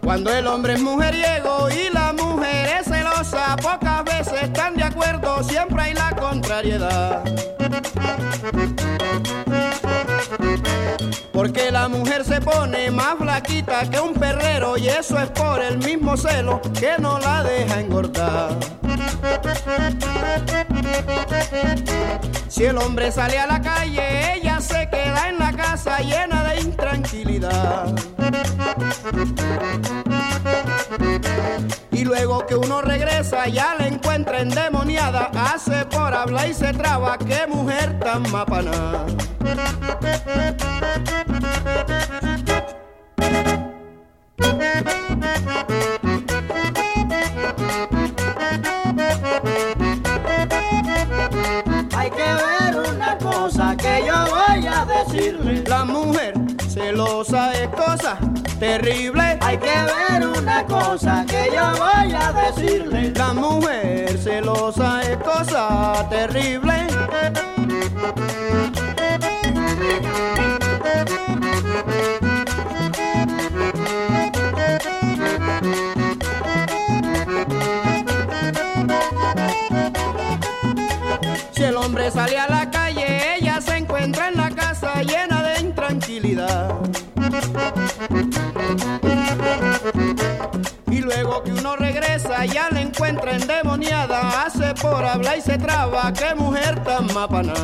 Cuando el hombre es mujeriego y la mujer es celosa, pocas veces están de acuerdo, siempre hay la contrariedad. Porque la mujer se pone más flaquita que un perrero y eso es por el mismo celo que no la deja engordar. Si el hombre sale a la calle, ella se queda en la casa llena de intranquilidad. Y luego que uno regresa ya la encuentra endemoniada, hace por hablar y se traba, qué mujer tan mapana. La mujer celosa es cosa terrible. Hay que ver una cosa que yo voy a decirle. La mujer celosa es cosa terrible. Si el hombre sale a la calle, Y luego que uno regresa, ya la encuentra endemoniada, hace por hablar y se traba, qué mujer tan mapana.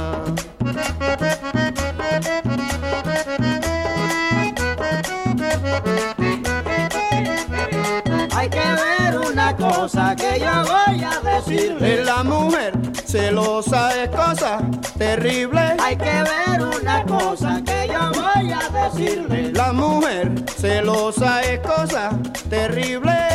Hay que ver una cosa que yo voy a decirle. La mujer celosa es cosa terrible. Hay que ver la mujer celosa es cosa terrible.